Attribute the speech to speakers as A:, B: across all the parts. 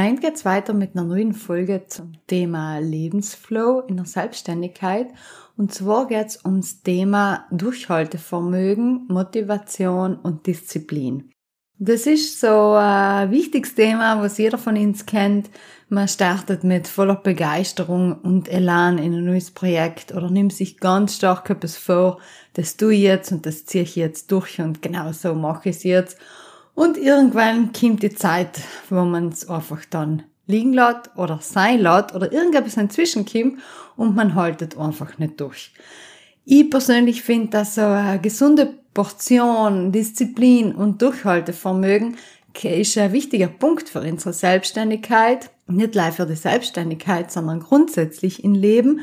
A: Heute geht's weiter mit einer neuen Folge zum Thema Lebensflow in der Selbstständigkeit. Und zwar geht's ums Thema Durchhaltevermögen, Motivation und Disziplin. Das ist so ein wichtiges Thema, was jeder von uns kennt. Man startet mit voller Begeisterung und Elan in ein neues Projekt oder nimmt sich ganz stark etwas vor, das tue ich jetzt und das ziehe ich jetzt durch und genau so mache ich es jetzt. Und irgendwann kommt die Zeit, wo man es einfach dann liegen lässt oder sein lässt oder irgendetwas inzwischen kommt und man haltet einfach nicht durch. Ich persönlich finde, dass so eine gesunde Portion Disziplin und Durchhaltevermögen ist ein wichtiger Punkt für unsere Selbstständigkeit. Nicht nur für die Selbstständigkeit, sondern grundsätzlich im Leben.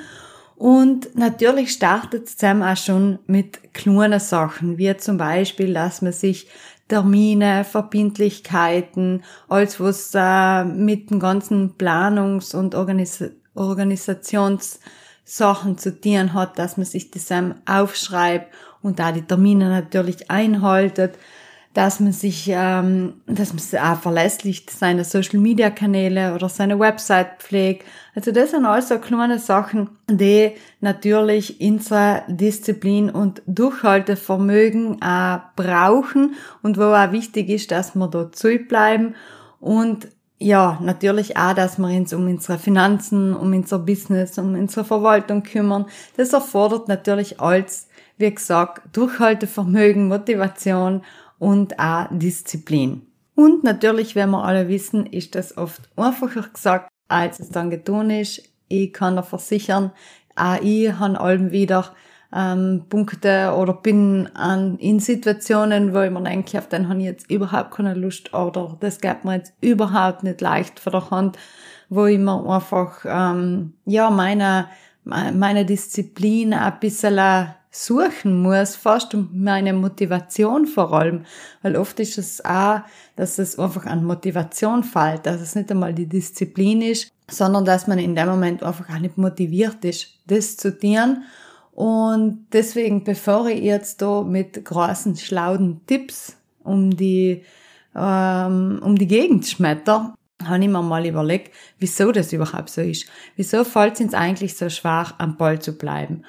A: Und natürlich startet es auch schon mit kleinen Sachen, wie zum Beispiel, dass man sich Termine, Verbindlichkeiten, alles was äh, mit den ganzen Planungs- und Organis Organisationssachen zu tun hat, dass man sich das aufschreibt und da die Termine natürlich einhaltet dass man sich, ähm, dass man auch verlässlich seine Social Media Kanäle oder seine Website pflegt. Also das sind also kleine Sachen, die natürlich unsere Disziplin und Durchhaltevermögen auch brauchen und wo auch wichtig ist, dass wir da bleiben und ja, natürlich auch, dass wir uns um unsere Finanzen, um unser Business, um unsere Verwaltung kümmern. Das erfordert natürlich als, wie gesagt, Durchhaltevermögen, Motivation und auch Disziplin. Und natürlich, wenn wir alle wissen, ist das oft einfacher gesagt, als es dann getan ist. Ich kann da versichern, auch ich habe allem wieder ähm, Punkte oder bin an, in Situationen, wo ich mir denke, auf den habe ich jetzt überhaupt keine Lust oder das geht mir jetzt überhaupt nicht leicht von der Hand, wo ich mir einfach ähm, ja meine meine Disziplin ein bisschen suchen muss, fast um meine Motivation vor allem. Weil oft ist es auch, dass es einfach an Motivation fällt, dass es nicht einmal die Disziplin ist, sondern dass man in dem Moment einfach auch nicht motiviert ist, das zu tun. Und deswegen, bevor ich jetzt da mit großen, schlauen Tipps um die, ähm, um die Gegend schmetter, habe ich mir mal überlegt, wieso das überhaupt so ist. Wieso fällt es uns eigentlich so schwer, am Ball zu bleiben?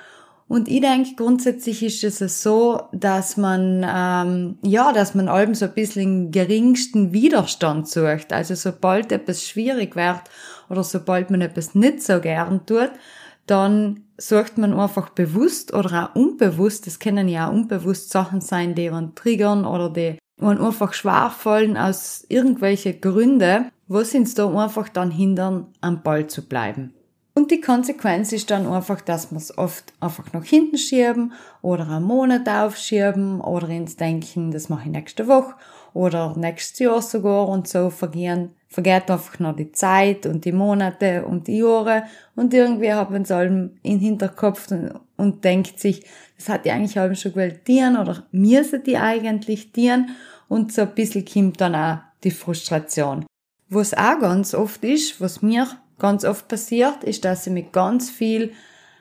A: Und ich denke, grundsätzlich ist es so, dass man, ähm, ja, dass man allem so ein bisschen geringsten Widerstand sucht. Also sobald etwas schwierig wird oder sobald man etwas nicht so gern tut, dann sucht man einfach bewusst oder auch unbewusst, das können ja auch unbewusst Sachen sein, die man triggern oder die man einfach schwer fallen aus irgendwelche Gründe, sie uns da einfach dann hindern, am Ball zu bleiben. Und die Konsequenz ist dann einfach, dass wir es oft einfach nach hinten schieben oder einen Monat aufschieben oder ins Denken, das mache ich nächste Woche oder nächstes Jahr sogar und so vergehen, vergeht einfach noch die Zeit und die Monate und die Jahre und irgendwie hat man es allem in Hinterkopf und, und denkt sich, das hat die eigentlich allem schon gewählt dienen oder müssen die eigentlich dienen und so ein bisschen kommt dann auch die Frustration. Was auch ganz oft ist, was mir ganz oft passiert, ist, dass ich mit ganz viel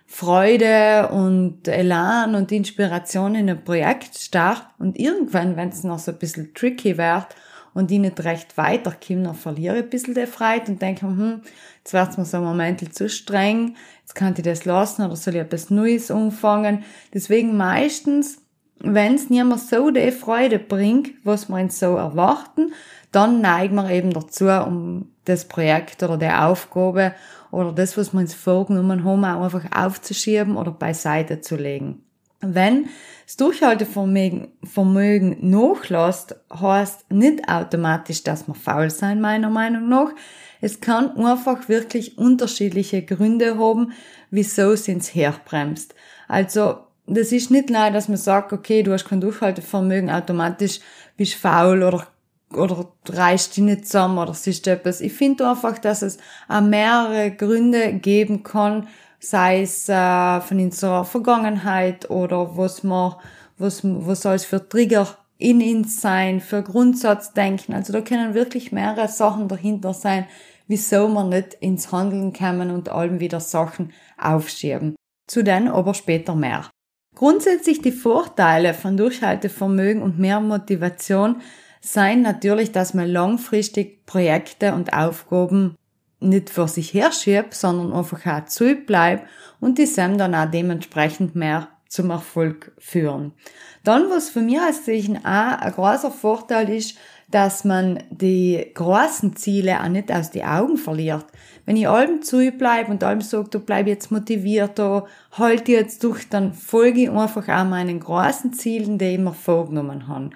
A: Freude und Elan und Inspiration in ein Projekt start und irgendwann, wenn es noch so ein bisschen tricky wird und ich nicht recht weiterkomme, dann verliere ich ein bisschen die Freude und denke, hm, jetzt wird's mir so ein Moment zu streng, jetzt kann ich das lassen oder soll ich etwas Neues umfangen. Deswegen meistens, wenn es niemand so die Freude bringt, was wir uns so erwarten, dann neigen wir eben dazu, um das Projekt oder die Aufgabe oder das, was wir uns vorgenommen haben, auch einfach aufzuschieben oder beiseite zu legen. Wenn das Durchhaltevermögen Vermögen nachlässt, heißt nicht automatisch, dass wir faul sein, meiner Meinung nach. Es kann einfach wirklich unterschiedliche Gründe haben, wieso es ins herbremst. Also, das ist nicht leider, dass man sagt, okay, du hast kein Durchhaltevermögen, automatisch bist faul oder oder reißt die nicht zusammen oder siehst du etwas. Ich finde einfach, dass es auch mehrere Gründe geben kann, sei es äh, von unserer Vergangenheit oder was man, was, was soll es für Trigger in uns sein, für Grundsatzdenken. Also da können wirklich mehrere Sachen dahinter sein, wieso man nicht ins Handeln kommen und allem wieder Sachen aufschieben. Zu denen aber später mehr. Grundsätzlich die Vorteile von Durchhaltevermögen und mehr Motivation sein natürlich, dass man langfristig Projekte und Aufgaben nicht für sich herschiebt, sondern einfach auch zu bleibt und die Sam dann auch dementsprechend mehr zum Erfolg führen. Dann, was für mich als Zeichen auch ein großer Vorteil ist, dass man die großen Ziele auch nicht aus die Augen verliert. Wenn ich allem zu bleibe und allem sage, du bleib jetzt motiviert, da halt jetzt durch, dann folge ich einfach auch meinen großen Zielen, die ich mir vorgenommen habe.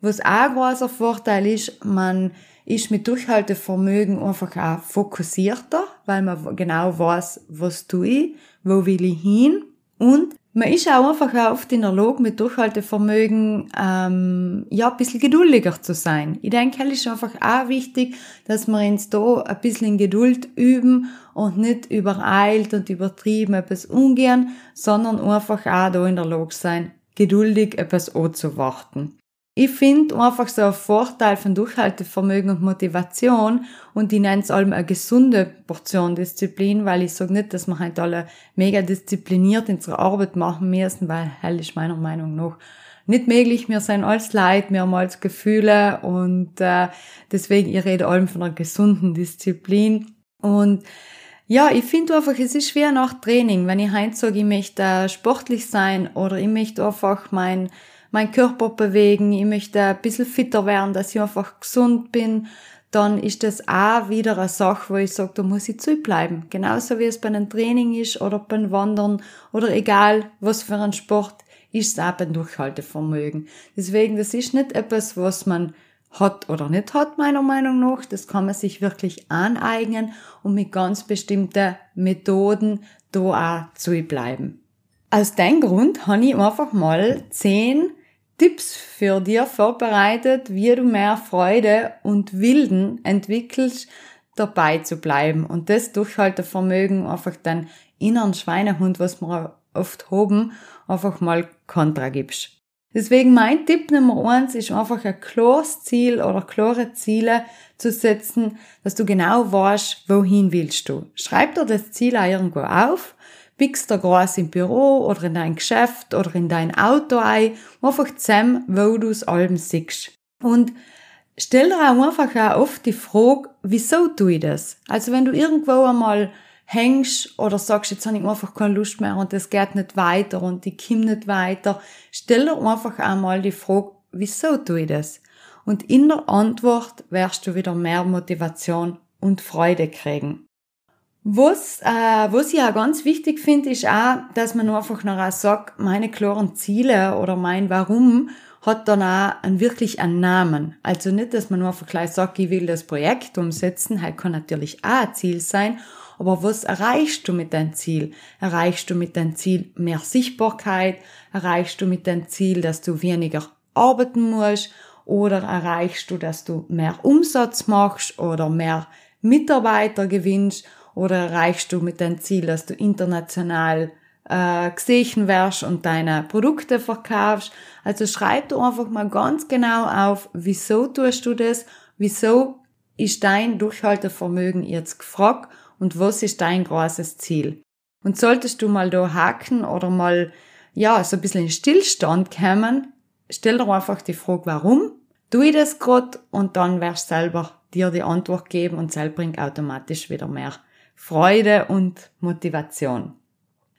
A: Was auch ein großer Vorteil ist, man ist mit Durchhaltevermögen einfach auch fokussierter, weil man genau weiß, was tue ich, wo will ich hin und man ist auch einfach der Lage, mit Durchhaltevermögen ähm, ja ein bisschen geduldiger zu sein. Ich denke, es ist einfach auch wichtig, dass wir uns da ein bisschen Geduld üben und nicht übereilt und übertrieben etwas umgehen, sondern einfach auch da in der Lage sein, geduldig etwas anzuwarten. Ich finde einfach so ein Vorteil von Durchhaltevermögen und Motivation und ich nenne es allem eine gesunde Portion Disziplin, weil ich sage nicht, dass wir halt alle mega diszipliniert unsere Arbeit machen müssen, weil hell ist meiner Meinung nach nicht möglich. Wir sind alles Leid, wir haben alles Gefühle und äh, deswegen, ich rede allem von einer gesunden Disziplin und ja, ich finde einfach, es ist schwer nach Training, wenn ich heute sage, ich möchte sportlich sein oder ich möchte einfach mein meinen Körper bewegen, ich möchte ein bisschen fitter werden, dass ich einfach gesund bin, dann ist das auch wieder eine Sache, wo ich sage, da muss ich zubleiben. Genauso wie es bei einem Training ist oder beim Wandern oder egal was für ein Sport, ist es auch beim Durchhaltevermögen. Deswegen, das ist nicht etwas, was man hat oder nicht hat, meiner Meinung nach. Das kann man sich wirklich aneignen und mit ganz bestimmten Methoden da auch zubleiben. Aus dem Grund habe ich einfach mal zehn Tipps für dir vorbereitet, wie du mehr Freude und Wilden entwickelst, dabei zu bleiben. Und das Durchhaltevermögen einfach dein inneren Schweinehund, was wir oft haben, einfach mal kontra gibst. Deswegen mein Tipp Nummer eins ist einfach ein klares Ziel oder klare Ziele zu setzen, dass du genau weißt, wohin willst du. Schreib dir das Ziel auch irgendwo auf pickst da groß im Büro oder in dein Geschäft oder in dein Auto ein, einfach zusammen, wo du es allem siehst. Und stell dir auch einfach auch oft die Frage, wieso tue ich das? Also wenn du irgendwo einmal hängst oder sagst, jetzt habe ich einfach keine Lust mehr und es geht nicht weiter und ich komme nicht weiter, stell dir einfach einmal die Frage, wieso tue ich das? Und in der Antwort wirst du wieder mehr Motivation und Freude kriegen. Was, äh, was ich auch ganz wichtig finde, ist auch, dass man einfach noch auch sagt, meine klaren Ziele oder mein Warum hat dann auch einen, wirklich einen Namen. Also nicht, dass man nur einfach gleich sagt, ich will das Projekt umsetzen, halt kann natürlich auch ein Ziel sein, aber was erreichst du mit deinem Ziel? Erreichst du mit deinem Ziel mehr Sichtbarkeit? Erreichst du mit deinem Ziel, dass du weniger arbeiten musst? Oder erreichst du, dass du mehr Umsatz machst oder mehr Mitarbeiter gewinnst? Oder erreichst du mit deinem Ziel, dass du international äh, gesehen wirst und deine Produkte verkaufst? Also schreib du einfach mal ganz genau auf, wieso tust du das? Wieso ist dein Durchhaltevermögen jetzt gefragt? Und was ist dein großes Ziel? Und solltest du mal da haken oder mal, ja, so ein bisschen in Stillstand kommen, stell dir einfach die Frage, warum tue ich das gerade und dann wirst du selber dir die Antwort geben und selber bringt automatisch wieder mehr Freude und Motivation.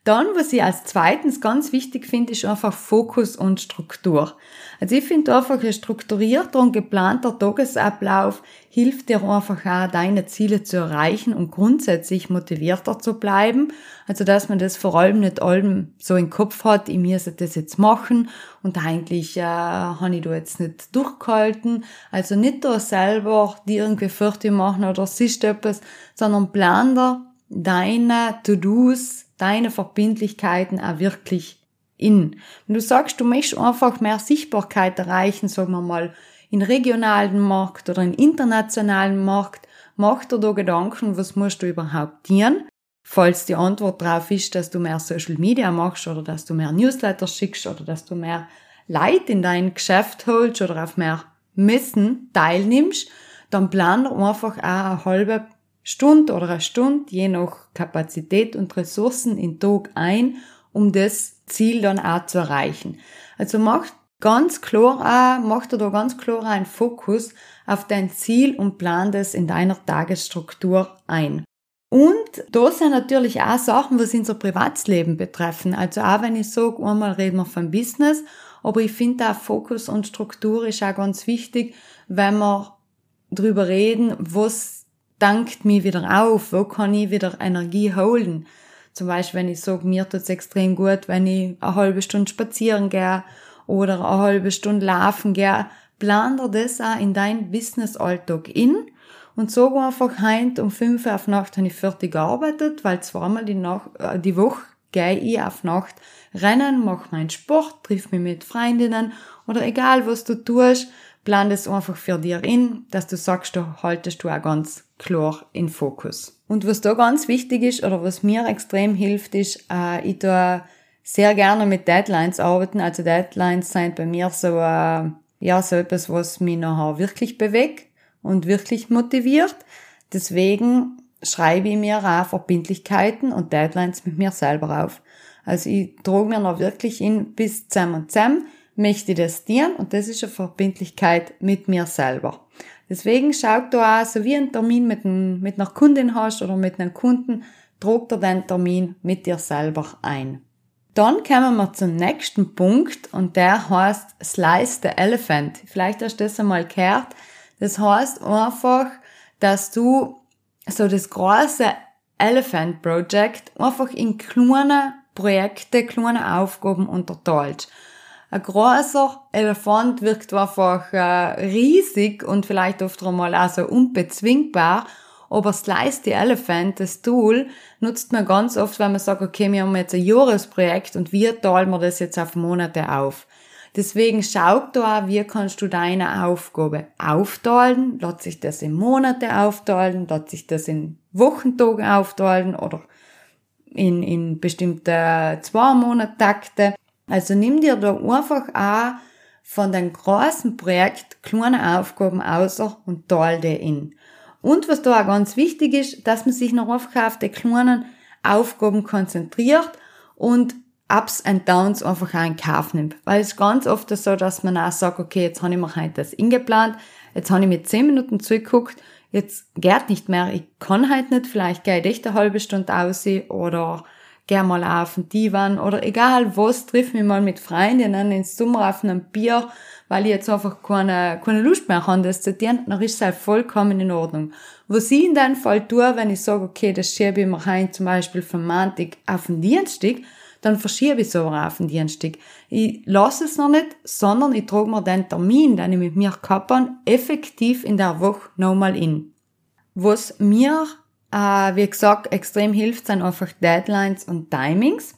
A: Dann, was ich als zweitens ganz wichtig finde, ist einfach Fokus und Struktur. Also ich finde einfach ein strukturierter und geplanter Tagesablauf hilft dir einfach auch, deine Ziele zu erreichen und grundsätzlich motivierter zu bleiben. Also dass man das vor allem nicht allem so im Kopf hat, ich muss das jetzt machen und eigentlich äh, habe ich da jetzt nicht durchgehalten. Also nicht da selber die irgendwie fertig machen oder siehst etwas, sondern plan da deine To-Dos deine Verbindlichkeiten auch wirklich in. Wenn du sagst, du möchtest einfach mehr Sichtbarkeit erreichen, sagen wir mal, in regionalen Markt oder in internationalen Markt, mach dir da Gedanken, was musst du überhaupt tun? Falls die Antwort darauf ist, dass du mehr Social Media machst oder dass du mehr Newsletter schickst oder dass du mehr Leid in dein Geschäft holst oder auf mehr Messen teilnimmst, dann plan einfach auch eine halbe Stunde oder eine Stunde, je nach Kapazität und Ressourcen in Tag ein, um das Ziel dann auch zu erreichen. Also mach ganz klar auch, mach da ganz klar einen Fokus auf dein Ziel und plan das in deiner Tagesstruktur ein. Und da sind natürlich auch Sachen, was unser Privatsleben betreffen. Also auch wenn ich sage, einmal reden wir vom Business, aber ich finde auch Fokus und Struktur ist auch ganz wichtig, wenn wir drüber reden, was dankt mich wieder auf, wo kann ich wieder Energie holen. Zum Beispiel, wenn ich sage, mir tut's extrem gut, wenn ich eine halbe Stunde spazieren gehe oder eine halbe Stunde laufen gehe, plan dir das auch in dein Business-Alltag in und sag einfach heint um fünf Uhr auf Nacht habe ich fertig gearbeitet, weil zweimal die, Nacht, äh, die Woche gehe ich auf Nacht rennen, mache meinen Sport, triff mich mit Freundinnen oder egal was du tust, plan das einfach für dir in, dass du sagst, du haltest du auch ganz klar in Fokus. Und was da ganz wichtig ist oder was mir extrem hilft, ist, äh, ich tue sehr gerne mit Deadlines arbeiten. Also Deadlines sind bei mir so, äh, ja, so etwas, was mich nachher wirklich bewegt und wirklich motiviert. Deswegen schreibe ich mir auch Verbindlichkeiten und Deadlines mit mir selber auf. Also ich trage mir noch wirklich in bis zusammen und zusammen möchte ich das dienen und das ist eine Verbindlichkeit mit mir selber. Deswegen schaut da auch, so wie ein Termin mit, ein, mit einer Kundin hast oder mit einem Kunden, trug dir den Termin mit dir selber ein. Dann kommen wir zum nächsten Punkt und der heißt Slice the Elephant. Vielleicht hast du das einmal gehört. Das heißt einfach, dass du so das große Elephant Project einfach in kleine Projekte, kleine Aufgaben unterteilst ein großer Elefant wirkt einfach äh, riesig und vielleicht oft einmal auch so unbezwingbar. Aber Slice the Elephant, das Tool, nutzt man ganz oft, wenn man sagt, okay, wir haben jetzt ein Jahresprojekt und wie teilen wir das jetzt auf Monate auf? Deswegen schau da, wie kannst du deine Aufgabe aufteilen? Lässt sich das in Monate aufteilen? Lässt sich das in Wochentage aufteilen? Oder in, in bestimmte zwei Monat-Takte? Also nimm dir da einfach auch von deinem großen Projekt kleine Aufgaben außer und teile die in. Und was da auch ganz wichtig ist, dass man sich noch einfach auf die kleinen Aufgaben konzentriert und Ups and Downs einfach auch in Kauf nimmt. Weil es ist ganz oft so, dass man auch sagt, okay, jetzt habe ich mir heute das ingeplant, jetzt habe ich mir zehn Minuten zugeguckt, jetzt geht nicht mehr, ich kann halt nicht, vielleicht gehe ich echt eine halbe Stunde aus oder gern mal auf den Divan oder egal was, triff mich mal mit Freundinnen ins Sommer auf einem Bier, weil ich jetzt einfach keine, keine Lust mehr habe, das zu tun, dann ist es halt vollkommen in Ordnung. Was ich in dem Fall tue, wenn ich sage, okay, das schiebe ich mir heim, zum Beispiel vom Montag auf den Dienstag, dann verschiebe ich so auf den Dienstag. Ich lasse es noch nicht, sondern ich trage mir den Termin, den ich mit mir habe, effektiv in der Woche nochmal in. Was mir äh, wie gesagt, extrem hilft, sind einfach Deadlines und Timings.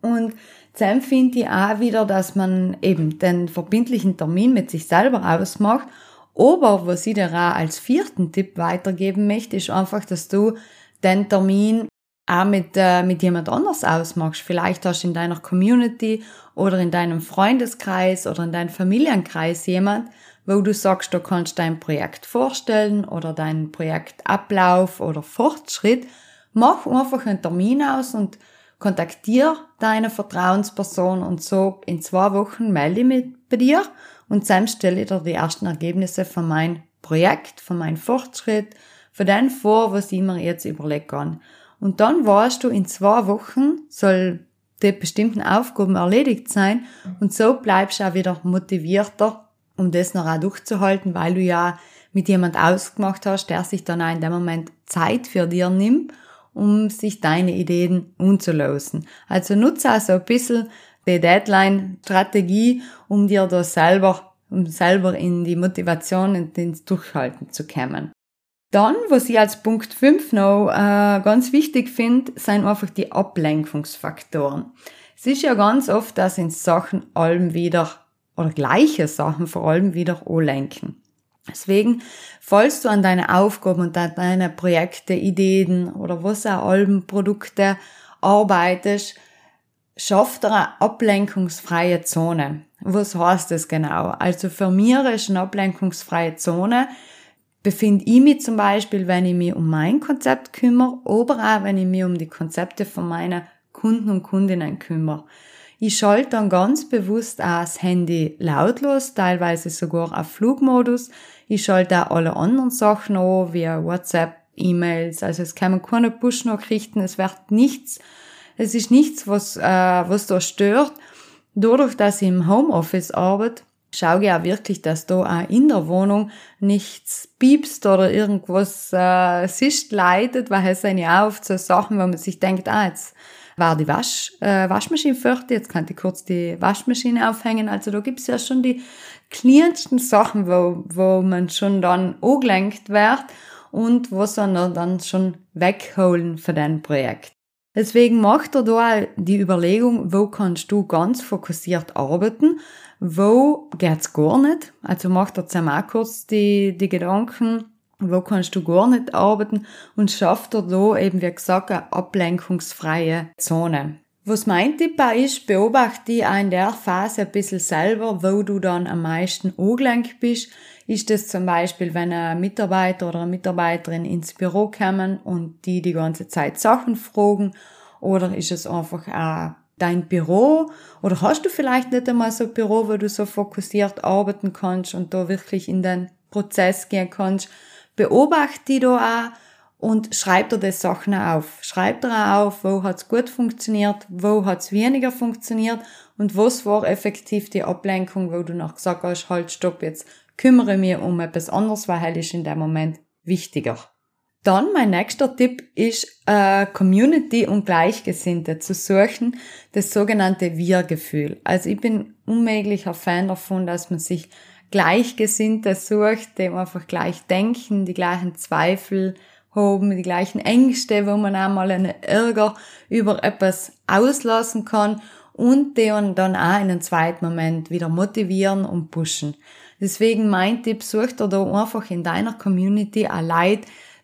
A: Und dann finde ich auch wieder, dass man eben den verbindlichen Termin mit sich selber ausmacht. Aber was ich dir auch als vierten Tipp weitergeben möchte, ist einfach, dass du den Termin auch mit, äh, mit jemand anders ausmachst. Vielleicht hast du in deiner Community oder in deinem Freundeskreis oder in deinem Familienkreis jemand, wo du sagst, du kannst dein Projekt vorstellen oder deinen Projektablauf oder Fortschritt, mach einfach einen Termin aus und kontaktiere deine Vertrauensperson und sag, in zwei Wochen melde ich mich bei dir und dann stelle ich dir die ersten Ergebnisse von meinem Projekt, von meinem Fortschritt, von dem vor, was ich mir jetzt überlege. Und dann weißt du, in zwei Wochen soll die bestimmten Aufgaben erledigt sein und so bleibst du auch wieder motivierter, um das noch auch durchzuhalten, weil du ja mit jemand ausgemacht hast, der sich dann auch in dem Moment Zeit für dir nimmt, um sich deine Ideen umzulösen. Also nutze also ein bisschen die Deadline-Strategie, um dir da selber, um selber in die Motivation und ins Durchhalten zu kommen. Dann, was ich als Punkt 5 noch äh, ganz wichtig finde, sind einfach die Ablenkungsfaktoren. Es ist ja ganz oft, dass in Sachen allem wieder, oder gleiche Sachen vor allem wieder anlenken. Deswegen, falls du an deine Aufgaben und an deine Projekte, Ideen oder was auch allem Produkte arbeitest, schaff dir eine ablenkungsfreie Zone. Was heißt das genau? Also für mich ist eine ablenkungsfreie Zone, befinde ich mich zum Beispiel, wenn ich mich um mein Konzept kümmere, oder auch wenn ich mich um die Konzepte von meinen Kunden und Kundinnen kümmere. Ich schalte dann ganz bewusst auch das Handy lautlos, teilweise sogar auf Flugmodus. Ich schalte auch alle anderen Sachen an, wie WhatsApp, E-Mails, also es kommen keine Push-Nachrichten, es wird nichts, es ist nichts, was, äh, was da stört. Dadurch, dass ich im Homeoffice arbeite, schau ja wirklich, dass da auch in der Wohnung nichts piepst oder irgendwas äh, sich leitet, weil es sind ja auch oft so Sachen, wo man sich denkt, ah, jetzt war die Wasch, äh, Waschmaschine fertig, jetzt kann ich kurz die Waschmaschine aufhängen. Also da gibt's ja schon die kleinsten Sachen, wo, wo man schon dann angelenkt wird und was dann, dann schon wegholen für dein Projekt. Deswegen macht er da die Überlegung, wo kannst du ganz fokussiert arbeiten, wo geht's gar nicht. Also macht er zusammen auch kurz die, die Gedanken, wo kannst du gar nicht arbeiten und schafft er da eben, wie gesagt, eine ablenkungsfreie Zone. Was mein Tipp auch ist, beobachte dich auch in der Phase ein bisschen selber, wo du dann am meisten angelenkt bist. Ist das zum Beispiel, wenn ein Mitarbeiter oder eine Mitarbeiterin ins Büro kommen und die die ganze Zeit Sachen fragen? Oder ist es einfach auch dein Büro? Oder hast du vielleicht nicht einmal so ein Büro, wo du so fokussiert arbeiten kannst und da wirklich in den Prozess gehen kannst? Beobachte die da auch und schreib dir die Sachen auf. Schreib dir auch auf, wo hat's gut funktioniert, wo hat's weniger funktioniert und was war effektiv die Ablenkung, wo du noch gesagt hast, halt, stopp, jetzt kümmere mich um etwas anderes, weil halt ist in dem Moment wichtiger. Dann mein nächster Tipp ist, äh, Community und Gleichgesinnte zu suchen, das sogenannte Wir-Gefühl. Also ich bin unmöglicher Fan davon, dass man sich Gleichgesinnte sucht, die einfach gleich denken, die gleichen Zweifel haben, die gleichen Ängste, wo man einmal einen Ärger über etwas auslassen kann und die dann auch in einem zweiten Moment wieder motivieren und pushen. Deswegen mein Tipp, such dir da einfach in deiner Community ein Leid,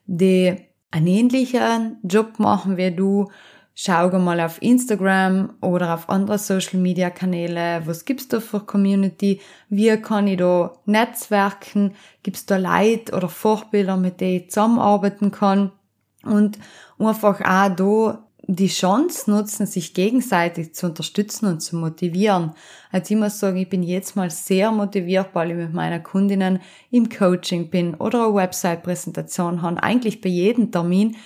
A: die einen ähnlichen Job machen wie du. Schau mal auf Instagram oder auf andere Social Media Kanäle. Was gibt's da für Community? Wie kann ich da netzwerken? Gibt's da Leute oder Vorbilder, mit denen ich zusammenarbeiten kann? Und einfach auch da die Chance nutzen, sich gegenseitig zu unterstützen und zu motivieren. Also ich muss sagen, ich bin jetzt mal sehr motiviert, weil ich mit meiner Kundinnen im Coaching bin oder eine Website-Präsentation habe. Eigentlich bei jedem Termin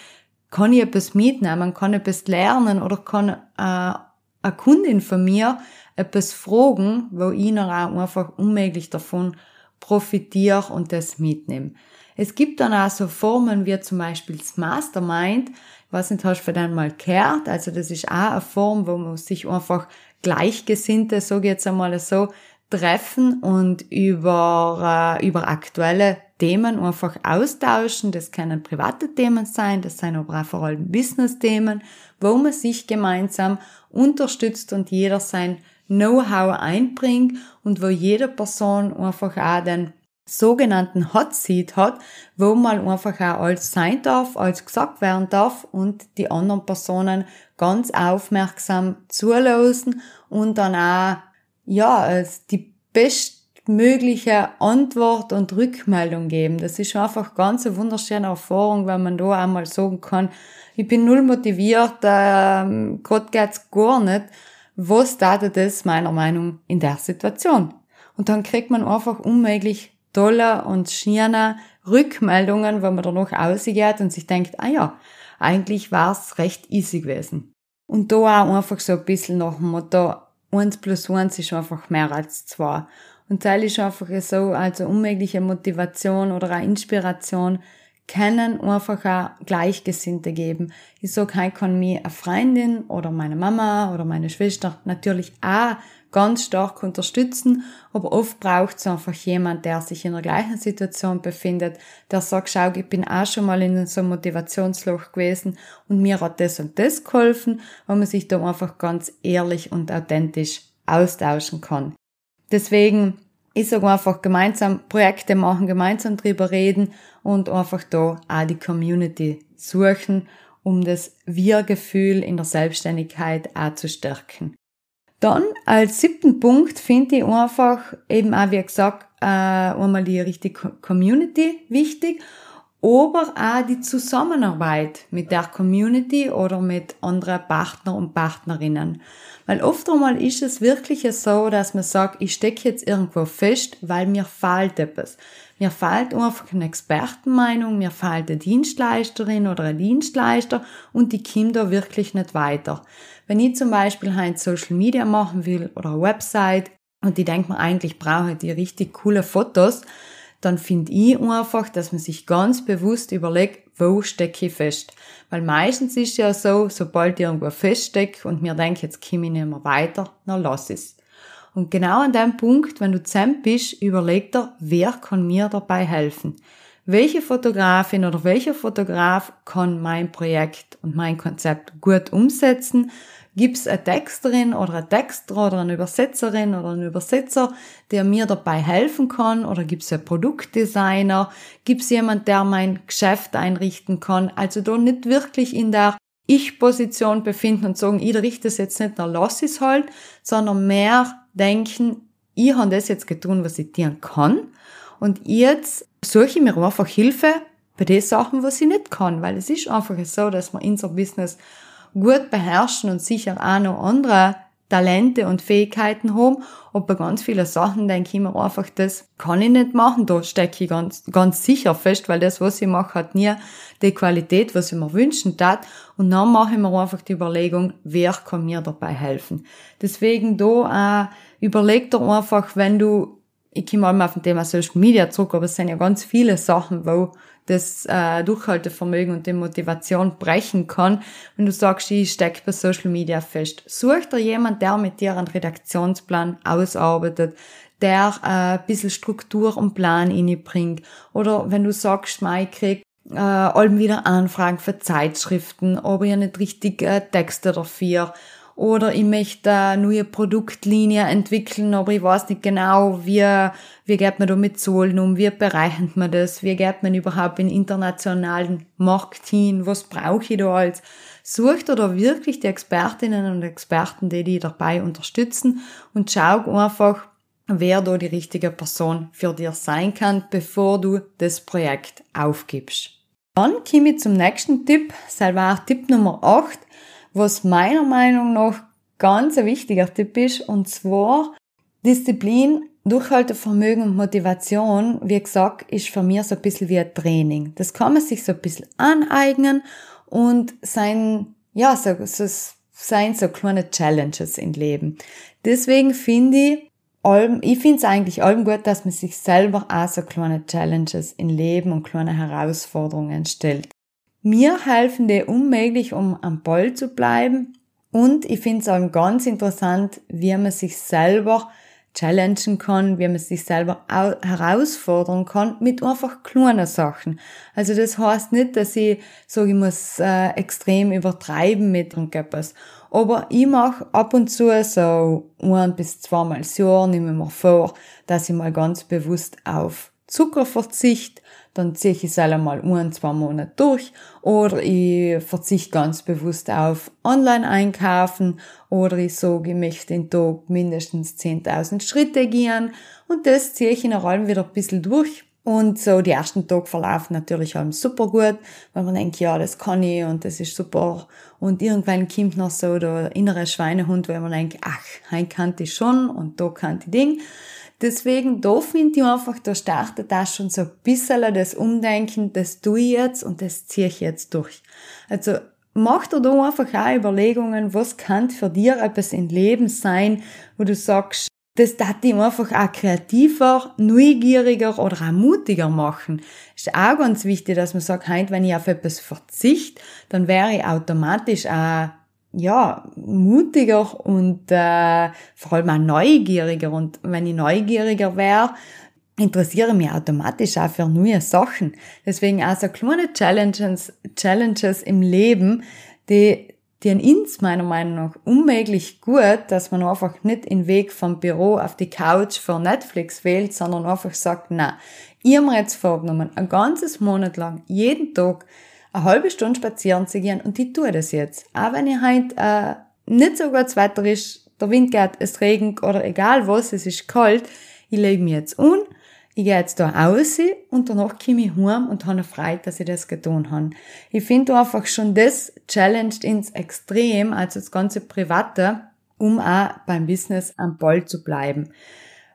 A: kann ich etwas mitnehmen, kann etwas lernen oder kann äh, eine Kundin von mir etwas fragen, wo ich noch einfach unmöglich davon profitiere und das mitnehme. Es gibt dann auch so Formen wie zum Beispiel das Mastermind, was nicht, hast du dann mal gehört? Also das ist auch eine Form, wo man sich einfach Gleichgesinnte, so jetzt einmal so, treffen und über, äh, über aktuelle Themen einfach austauschen. Das können private Themen sein, das sind aber auch vor allem Business-Themen, wo man sich gemeinsam unterstützt und jeder sein Know-how einbringt und wo jede Person einfach auch den sogenannten Hot Seat hat, wo man einfach auch alles sein darf, alles gesagt werden darf und die anderen Personen ganz aufmerksam zulassen und dann auch, ja, die best bestmögliche Antwort und Rückmeldung geben. Das ist einfach ganz eine wunderschöne Erfahrung, wenn man da einmal sagen kann, ich bin null motiviert, ähm, Gott geht's gar nicht. Was tat das meiner Meinung in der Situation? Und dann kriegt man einfach unmöglich tolle und schöne Rückmeldungen, wenn man danach ausgeht und sich denkt, ah ja, eigentlich war's recht easy gewesen. Und da auch einfach so ein bisschen nach dem Motto, eins plus eins ist einfach mehr als zwei. Und das ist einfach so, also unmögliche Motivation oder eine Inspiration, können einfach auch Gleichgesinnte geben. Ich sag, ich kann mir eine Freundin oder meine Mama oder meine Schwester natürlich auch ganz stark unterstützen, aber oft braucht es einfach jemand, der sich in der gleichen Situation befindet, der sagt, schau, ich bin auch schon mal in so einem Motivationsloch gewesen und mir hat das und das geholfen, wo man sich da einfach ganz ehrlich und authentisch austauschen kann. Deswegen ich sage einfach gemeinsam Projekte machen, gemeinsam drüber reden und einfach da auch die Community suchen, um das Wir-Gefühl in der Selbstständigkeit auch zu stärken. Dann als siebten Punkt finde ich einfach eben auch, wie gesagt, äh, einmal die richtige Community wichtig, aber auch die Zusammenarbeit mit der Community oder mit anderen Partner und Partnerinnen. Weil oft einmal ist es wirklich so, dass man sagt, ich stecke jetzt irgendwo fest, weil mir fehlt etwas. Mir fehlt einfach eine Expertenmeinung, mir fehlt eine Dienstleisterin oder ein Dienstleister und die da wirklich nicht weiter. Wenn ich zum Beispiel ein Social Media machen will oder eine Website und die denkt man eigentlich brauche die richtig coole Fotos, dann finde ich einfach, dass man sich ganz bewusst überlegt, wo stecke ich fest. Weil meistens ist ja so, sobald ich irgendwo feststecke und mir denke, jetzt komme ich nicht mehr weiter, dann lass es. Und genau an dem Punkt, wenn du zusammen bist, überleg dir, wer kann mir dabei helfen? Welche Fotografin oder welcher Fotograf kann mein Projekt und mein Konzept gut umsetzen? Gibt es eine Texterin oder ein Texter oder eine Übersetzerin oder einen Übersetzer, der mir dabei helfen kann? Oder gibt es einen Produktdesigner? Gibt es jemand, der mein Geschäft einrichten kann? Also da nicht wirklich in der Ich-Position befinden und sagen, ich richte es jetzt nicht, dann lass es halt, sondern mehr denken, ich habe das jetzt getan, was ich tun kann. Und jetzt suche ich mir einfach Hilfe bei den Sachen, was ich nicht kann. Weil es ist einfach so, dass wir unser Business gut beherrschen und sicher auch noch andere Talente und Fähigkeiten haben. Und bei ganz vielen Sachen denke ich mir einfach, das kann ich nicht machen. Da stecke ich ganz, ganz sicher fest, weil das, was ich mache, hat nie die Qualität, was ich mir wünschen tat. Und dann mache ich mir einfach die Überlegung, wer kann mir dabei helfen. Deswegen da auch, überleg dir einfach, wenn du, ich komme mal auf dem Thema Social Media zurück, aber es sind ja ganz viele Sachen, wo das äh, Durchhaltevermögen und die Motivation brechen kann, wenn du sagst, ich stecke bei Social Media fest. Such dir jemand, der mit dir einen Redaktionsplan ausarbeitet, der äh, ein bisschen Struktur und Plan bringt. Oder wenn du sagst, ich krieg äh, allem wieder Anfragen für Zeitschriften, aber ich nicht richtig äh, Texte dafür oder ich möchte eine neue Produktlinie entwickeln, aber ich weiß nicht genau, wie, wie geht man da mit Zahlen um, wie berechnet man das, wie geht man überhaupt in internationalen Markt hin, was brauche ich da als, sucht oder wirklich die Expertinnen und Experten, die die dabei unterstützen und schau einfach, wer da die richtige Person für dich sein kann, bevor du das Projekt aufgibst. Dann komme ich zum nächsten Tipp, selber Tipp Nummer 8 was meiner Meinung nach ganz ein wichtiger Tipp ist, und zwar Disziplin, Durchhaltevermögen und Motivation, wie gesagt, ist für mich so ein bisschen wie ein Training. Das kann man sich so ein bisschen aneignen und sein, ja, so, so, sein so kleine Challenges im Leben. Deswegen finde ich, ich finde es eigentlich allem gut, dass man sich selber auch so kleine Challenges im Leben und kleine Herausforderungen stellt. Mir helfen die unmöglich, um am Ball zu bleiben. Und ich finde es auch ganz interessant, wie man sich selber challengen kann, wie man sich selber herausfordern kann mit einfach kleinen Sachen. Also das heißt nicht, dass ich sage, ich muss äh, extrem übertreiben mit irgendetwas. Aber ich mache ab und zu so ein bis zweimal das Jahr, nehme mir vor, dass ich mal ganz bewusst auf Zuckerverzicht, dann ziehe ich es einmal ein, zwei Monate durch oder ich verzichte ganz bewusst auf Online-Einkaufen oder ich sage, ich möchte den Tag mindestens 10.000 Schritte gehen und das ziehe ich in der allem wieder ein bisschen durch. Und so die ersten Tage verlaufen natürlich allem super gut, weil man denkt, ja, das kann ich und das ist super. Und irgendwann kommt noch so der innere Schweinehund, weil man denkt, ach, heim kann ich schon und da kann ich Ding. Deswegen, da finde ich einfach, da startet da schon so ein bisschen das Umdenken, das tue ich jetzt und das ziehe ich jetzt durch. Also, mach dir da einfach auch Überlegungen, was kann für dir etwas im Leben sein, wo du sagst, das darf dich einfach auch kreativer, neugieriger oder auch mutiger machen. Ist auch ganz wichtig, dass man sagt, wenn ich auf etwas verzichte, dann wäre ich automatisch auch ja, mutiger und äh, vor allem auch neugieriger. Und wenn ich neugieriger wäre, interessiere mich automatisch auch für neue Sachen. Deswegen auch so kleine Challenges, Challenges im Leben, die, die uns meiner Meinung nach unmöglich gut, dass man einfach nicht den Weg vom Büro auf die Couch für Netflix wählt, sondern einfach sagt, na, ich habe mir jetzt vorgenommen, ein ganzes Monat lang, jeden Tag, eine halbe Stunde spazieren zu gehen und ich tue das jetzt. Auch wenn ich heute äh, nicht so gut Wetter ist, der Wind geht, es regnet oder egal was, es ist kalt, ich lege mich jetzt un, ich gehe jetzt da raus und danach komme ich heim und habe Freude, dass ich das getan habe. Ich finde einfach schon das challenged ins Extrem, also das ganze Private, um auch beim Business am Ball zu bleiben.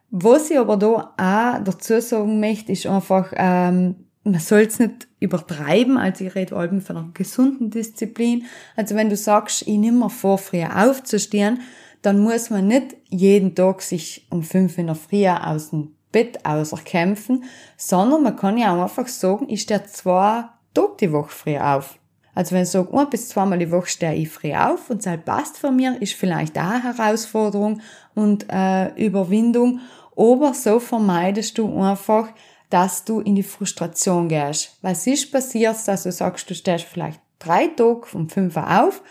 A: Was ich aber da auch dazu sagen möchte, ist einfach, ähm, man soll es nicht übertreiben, also ich rede allem von einer gesunden Disziplin. Also wenn du sagst, ich nehme mir vor, früher aufzustehen, dann muss man nicht jeden Tag sich um fünf in der Früh aus dem Bett auserkämpfen, sondern man kann ja auch einfach sagen, ich stehe zwei Tage die Woche früh auf. Also wenn ich sage, ein bis zweimal die Woche stehe ich früh auf und das passt für mich, ist vielleicht auch eine Herausforderung und äh, Überwindung, aber so vermeidest du einfach, dass du in die Frustration gehst. Was ist passiert, dass du sagst, du stehst vielleicht drei Tage um fünf auf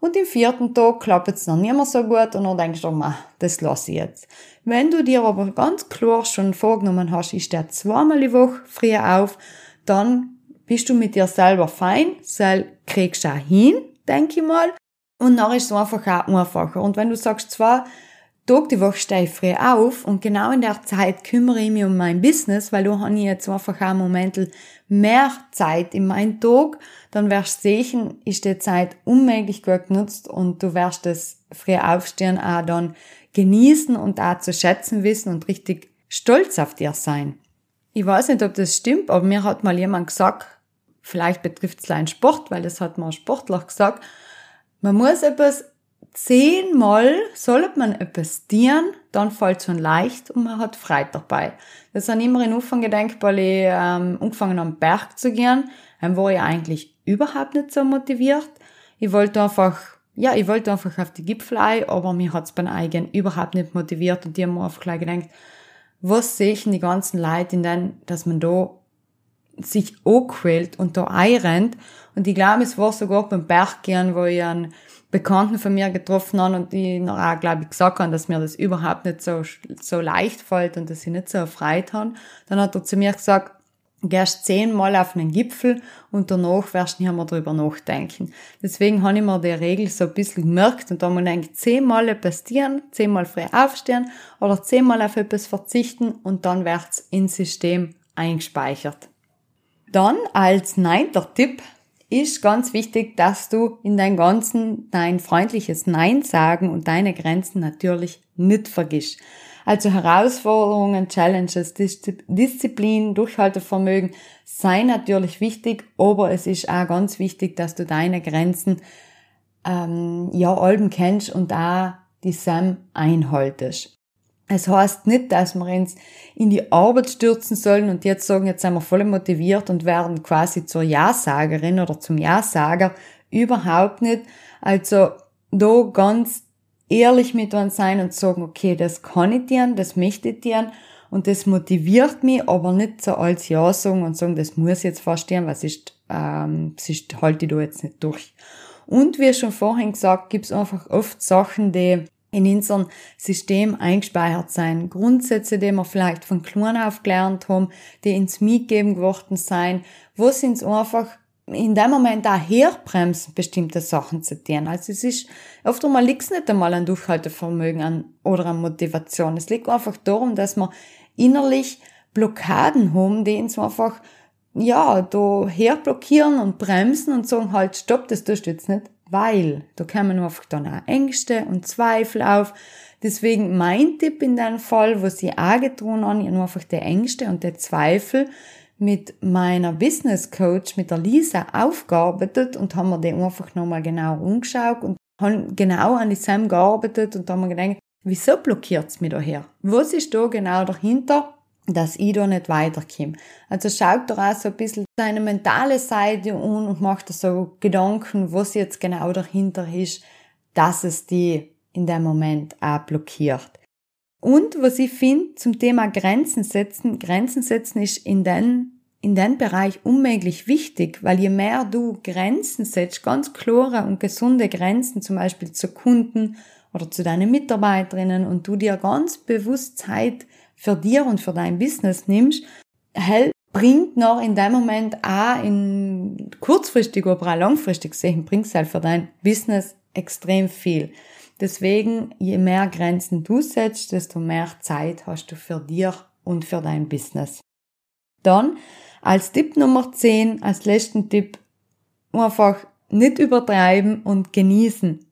A: und im vierten Tag klappt es noch nicht mehr so gut und dann denkst du, ma, das lasse ich jetzt. Wenn du dir aber ganz klar schon vorgenommen hast, ich stehe zweimal die Woche früh auf, dann bist du mit dir selber fein, kriegst du auch hin, denke ich mal. Und dann ist es einfach auch einfacher. Und wenn du sagst, zwar, Tag die Woche stehe ich früh auf und genau in der Zeit kümmere ich mich um mein Business, weil da habe ich jetzt einfach auch Momente mehr Zeit in meinem Tag, dann wirst du sehen, ist die Zeit unmöglich gut genutzt und du wirst das früh aufstehen auch dann genießen und auch zu schätzen wissen und richtig stolz auf dir sein. Ich weiß nicht, ob das stimmt, aber mir hat mal jemand gesagt, vielleicht betrifft es einen Sport, weil das hat mir ein Sportler gesagt, man muss etwas zehnmal sollte man etwas dienen, dann fällt es schon leicht und man hat Freude dabei. Das habe ich immer in Anfang gedacht, weil ich ähm, angefangen am Berg zu gehen, dann war ich eigentlich überhaupt nicht so motiviert. Ich wollte einfach, ja, ich wollte einfach auf die Gipfel ein, aber mir hat es beim Eigen überhaupt nicht motiviert und die haben mir einfach gleich gedacht, was sehe ich die ganzen Leute in denen, dass man da sich anquält und da einrennt. Und ich glaube, es war sogar beim Berggehen, wo ich einen Bekannten von mir getroffen habe und die noch auch, glaube ich, gesagt haben, dass mir das überhaupt nicht so, so leicht fällt und dass ich nicht so erfreut habe. Dann hat er zu mir gesagt, gehst zehnmal auf einen Gipfel und danach wirst du nicht mehr drüber nachdenken. Deswegen habe ich mir die Regel so ein bisschen gemerkt und da ich gedacht, zehnmal etwas zehnmal frei aufstehen oder zehnmal auf etwas verzichten und dann wird es ins System eingespeichert. Dann als neunter Tipp ist ganz wichtig, dass du in dein ganzen dein freundliches Nein sagen und deine Grenzen natürlich nicht vergisst. Also Herausforderungen, Challenges, Disziplin, Durchhaltevermögen sei natürlich wichtig, aber es ist auch ganz wichtig, dass du deine Grenzen ähm, ja allem kennst und da die Sam einhaltest. Es heißt nicht, dass wir uns in die Arbeit stürzen sollen und jetzt sagen, jetzt sind wir voll motiviert und werden quasi zur Ja-Sagerin oder zum Ja-Sager. Überhaupt nicht. Also, da ganz ehrlich mit uns sein und sagen, okay, das kann ich dir, das möchte ich dir und das motiviert mich, aber nicht so als Ja sagen und sagen, das muss jetzt verstehen, was ist, ähm, das ist, halte ich da jetzt nicht durch. Und wie schon vorhin gesagt, gibt's einfach oft Sachen, die in unserem System eingespeichert sein. Grundsätze, die wir vielleicht von klein auf gelernt haben, die ins mitgeben geworden sein, wo sind einfach in dem Moment auch herbremsen, bestimmte Sachen zu tun. Also es ist, oft einmal liegt nicht einmal an Durchhaltevermögen an, oder an Motivation. Es liegt einfach darum, dass wir innerlich Blockaden haben, die uns einfach, ja, da herblockieren und bremsen und sagen halt, stopp, das tust du jetzt nicht, weil da kommen einfach dann auch Ängste und Zweifel auf. Deswegen mein Tipp in dem Fall, was ich auch getan habe, einfach die Ängste und die Zweifel mit meiner Business Coach, mit der Lisa, aufgearbeitet und haben wir die einfach nochmal genau umgeschaut und haben genau an diesem gearbeitet und haben wir gedacht, wieso blockiert es mich da her? Was ist da genau dahinter, dass ich da nicht weiterkomme? Also schaut doch auch so ein bisschen seine mentale Seite an und macht so Gedanken, was jetzt genau dahinter ist, dass es die in dem Moment auch blockiert. Und was ich finde zum Thema Grenzen setzen, Grenzen setzen ist in den, in den Bereich unmöglich wichtig, weil je mehr du Grenzen setzt, ganz klare und gesunde Grenzen, zum Beispiel zu Kunden oder zu deinen Mitarbeiterinnen und du dir ganz bewusst Zeit für dir und für dein Business nimmst, hält, bringt noch in dem Moment auch in kurzfristig, aber auch langfristig gesehen, bringt halt für dein Business extrem viel. Deswegen, je mehr Grenzen du setzt, desto mehr Zeit hast du für dir und für dein Business. Dann, als Tipp Nummer 10, als letzten Tipp, einfach nicht übertreiben und genießen.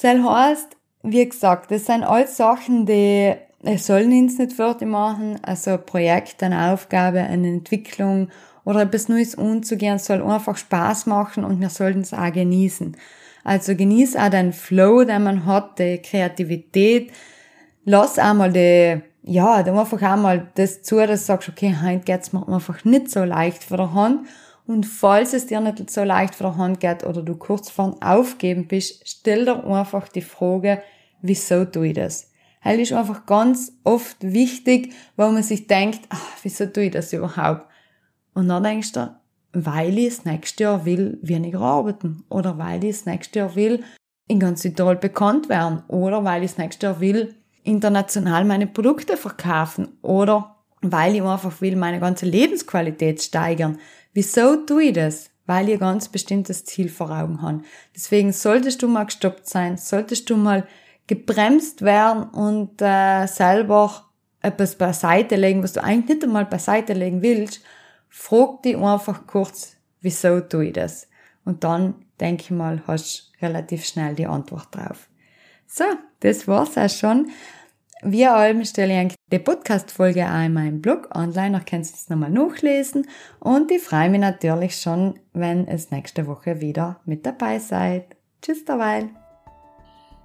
A: Das heißt, wie gesagt, das sind alles Sachen, die es sollen uns nicht fertig machen. Also ein Projekt, eine Aufgabe, eine Entwicklung oder etwas Neues umzugehen, soll einfach Spaß machen und wir sollten es auch genießen. Also genieß auch den Flow, den man hat, die Kreativität. Lass einmal die, ja, dann einfach einmal das zu, dass du sagst, okay, heute geht's mir einfach nicht so leicht vor der Hand. Und falls es dir nicht so leicht vor der Hand geht oder du kurz vor Aufgeben bist, stell dir einfach die Frage, wieso tue ich das? Heil ist einfach ganz oft wichtig, weil man sich denkt, ach, wieso tue ich das überhaupt? Und dann denkst du, weil ich das nächste Jahr will weniger arbeiten oder weil ich das nächste Jahr will in ganz Südtirol bekannt werden oder weil ich das nächste Jahr will international meine Produkte verkaufen oder weil ich einfach will meine ganze Lebensqualität steigern. Wieso tue ich das? Weil ein ganz bestimmtes Ziel vor Augen habe. Deswegen solltest du mal gestoppt sein, solltest du mal gebremst werden und äh, selber etwas beiseite legen, was du eigentlich nicht einmal beiseite legen willst, frag dich einfach kurz, wieso tue ich das? Und dann, denke ich mal, hast relativ schnell die Antwort drauf. So, das war's auch schon. Wie allem stelle ich die Podcast-Folge auch in meinem Blog online, da kannst du es nochmal nachlesen. Und ich freue mich natürlich schon, wenn es nächste Woche wieder mit dabei seid. Tschüss dabei.